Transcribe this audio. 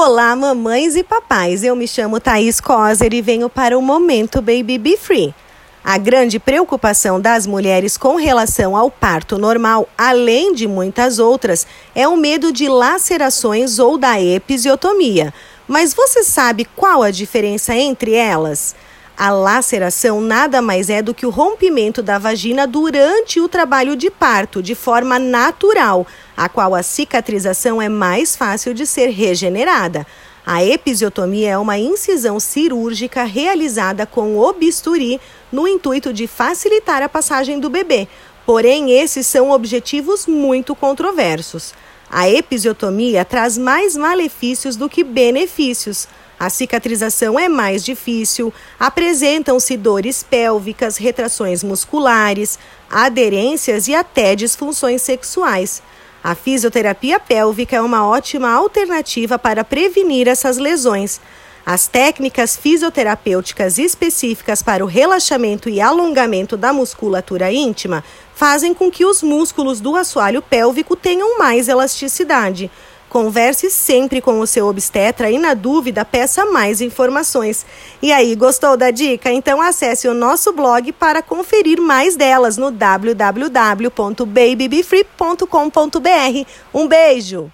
Olá, mamães e papais. Eu me chamo Thaís Coser e venho para o Momento Baby Be Free. A grande preocupação das mulheres com relação ao parto normal, além de muitas outras, é o medo de lacerações ou da episiotomia. Mas você sabe qual a diferença entre elas? A laceração nada mais é do que o rompimento da vagina durante o trabalho de parto, de forma natural, a qual a cicatrização é mais fácil de ser regenerada. A episiotomia é uma incisão cirúrgica realizada com o bisturi no intuito de facilitar a passagem do bebê. Porém, esses são objetivos muito controversos. A episiotomia traz mais malefícios do que benefícios. A cicatrização é mais difícil, apresentam-se dores pélvicas, retrações musculares, aderências e até disfunções sexuais. A fisioterapia pélvica é uma ótima alternativa para prevenir essas lesões. As técnicas fisioterapêuticas específicas para o relaxamento e alongamento da musculatura íntima fazem com que os músculos do assoalho pélvico tenham mais elasticidade. Converse sempre com o seu obstetra e, na dúvida, peça mais informações. E aí, gostou da dica? Então acesse o nosso blog para conferir mais delas no www.babybefree.com.br. Um beijo!